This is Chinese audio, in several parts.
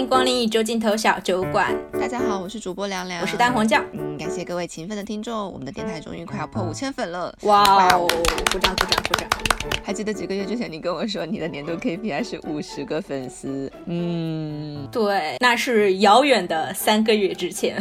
迎光临一周尽头小酒馆。大家好，我是主播凉凉，我是蛋黄酱。嗯，感谢各位勤奋的听众，我们的电台终于快要破五千粉了。哇哦！鼓掌鼓掌鼓掌！还记得几个月之前你跟我说你的年度 KPI 是五十个粉丝？嗯，对，那是遥远的三个月之前。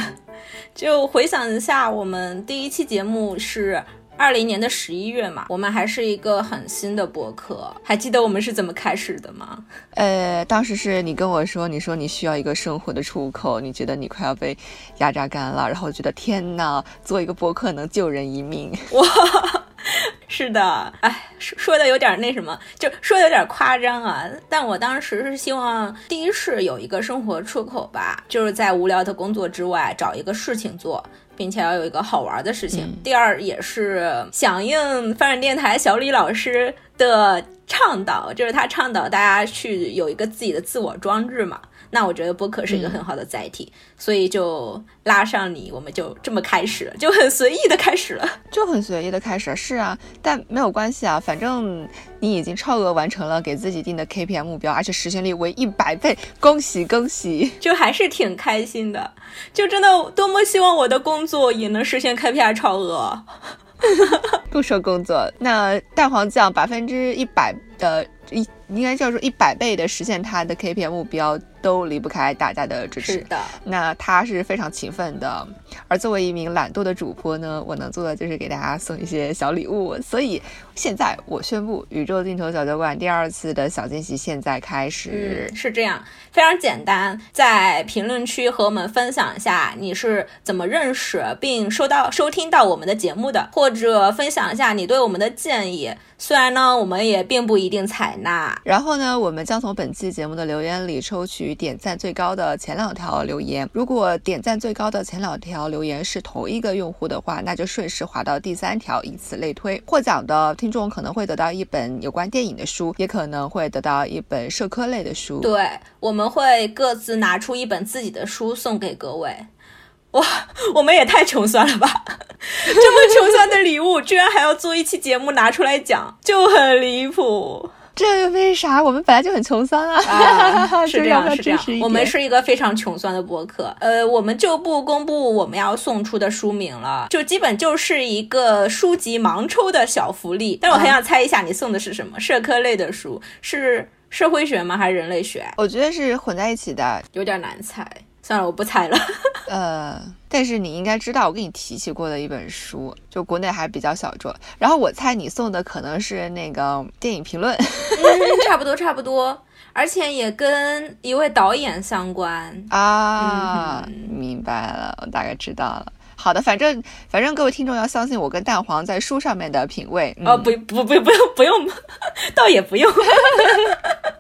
就回想一下，我们第一期节目是。二零年的十一月嘛，我们还是一个很新的博客，还记得我们是怎么开始的吗？呃，当时是你跟我说，你说你需要一个生活的出口，你觉得你快要被压榨干了，然后觉得天哪，做一个博客能救人一命。哇，是的，哎，说说的有点那什么，就说的有点夸张啊。但我当时是希望，第一是有一个生活出口吧，就是在无聊的工作之外找一个事情做。并且要有一个好玩的事情。第二也是响应翻转电台小李老师的倡导，就是他倡导大家去有一个自己的自我装置嘛。那我觉得播客是一个很好的载体，所以就拉上你，我们就这么开始了，就很随意的开始了，就很随意的开始。是啊，但没有关系啊，反正你已经超额完成了给自己定的 KPI 目标，而且实现率为一百倍，恭喜恭喜！就还是挺开心的，就真的多么希望我的工作也能实现 KPI 超额。不说工作，那蛋黄酱百分之一百的一，应该叫做一百倍的实现它的 KPI 目标。都离不开大家的支持。是的，那他是非常勤奋的。而作为一名懒惰的主播呢，我能做的就是给大家送一些小礼物。所以现在我宣布，宇宙尽头小酒馆第二次的小惊喜现在开始。嗯，是这样，非常简单，在评论区和我们分享一下你是怎么认识并收到收听到我们的节目的，或者分享一下你对我们的建议。虽然呢，我们也并不一定采纳。然后呢，我们将从本期节目的留言里抽取点赞最高的前两条留言。如果点赞最高的前两条留言是同一个用户的话，那就顺势滑到第三条，以此类推。获奖的听众可能会得到一本有关电影的书，也可能会得到一本社科类的书。对，我们会各自拿出一本自己的书送给各位。哇，我们也太穷酸了吧！这么穷酸的礼物，居然还要做一期节目拿出来讲，就很离谱。这为啥？我们本来就很穷酸啊！是这样，是这样。我们是一个非常穷酸的博客。呃，我们就不公布我们要送出的书名了，就基本就是一个书籍盲抽的小福利。但我很想猜一下，你送的是什么？社科类的书？是社会学吗？还是人类学？我觉得是混在一起的，有点难猜。算了，我不猜了。呃，但是你应该知道，我跟你提起过的一本书，就国内还比较小众。然后我猜你送的可能是那个电影评论，差不多差不多，而且也跟一位导演相关啊。明白了，我大概知道了。好的，反正反正各位听众要相信我跟蛋黄在书上面的品味。哦，不不不不用不用，倒也不用。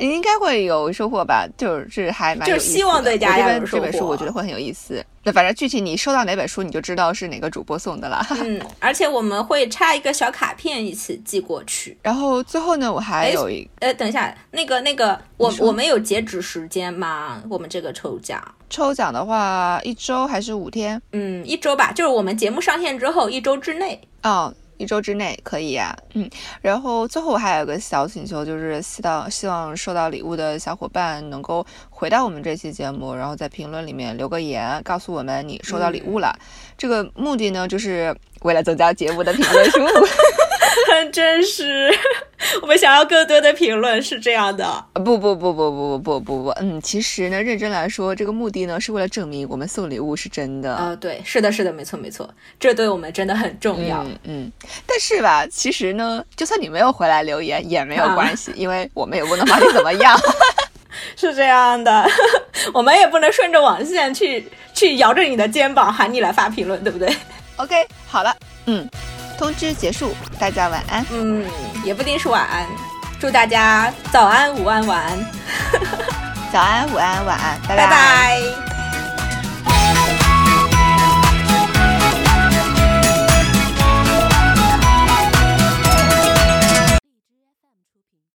应该会有收获吧，就是还蛮就希望对大家有这本书，我觉得会很有意思。那反正具体你收到哪本书，你就知道是哪个主播送的了。嗯，而且我们会插一个小卡片一起寄过去。然后最后呢，我还有一呃，等一下，那个那个，我我们有截止时间吗？我们这个抽奖，抽奖的话一周还是五天？嗯，一周吧，就是我们节目上线之后一周之内。哦。一周之内可以呀，嗯，然后最后我还有个小请求，就是希望希望收到礼物的小伙伴能够回到我们这期节目，然后在评论里面留个言，告诉我们你收到礼物了。这个目的呢，就是为了增加节目的评论数。很 真实，我们想要更多的评论是这样的。不不不不不不不不不，嗯，其实呢，认真来说，这个目的呢是为了证明我们送礼物是真的。啊，对，是的，是的，没错没错，这对我们真的很重要。嗯，但是吧，其实呢，就算你没有回来留言也没有关系，因为我们也不能把你怎么样。是这样的，我们也不能顺着网线去去摇着你的肩膀喊你来发评论，对不对？OK，好了，嗯。通知结束，大家晚安。嗯，也不一定是晚安，祝大家早安、午安、晚安。早安、午安、晚安，拜拜。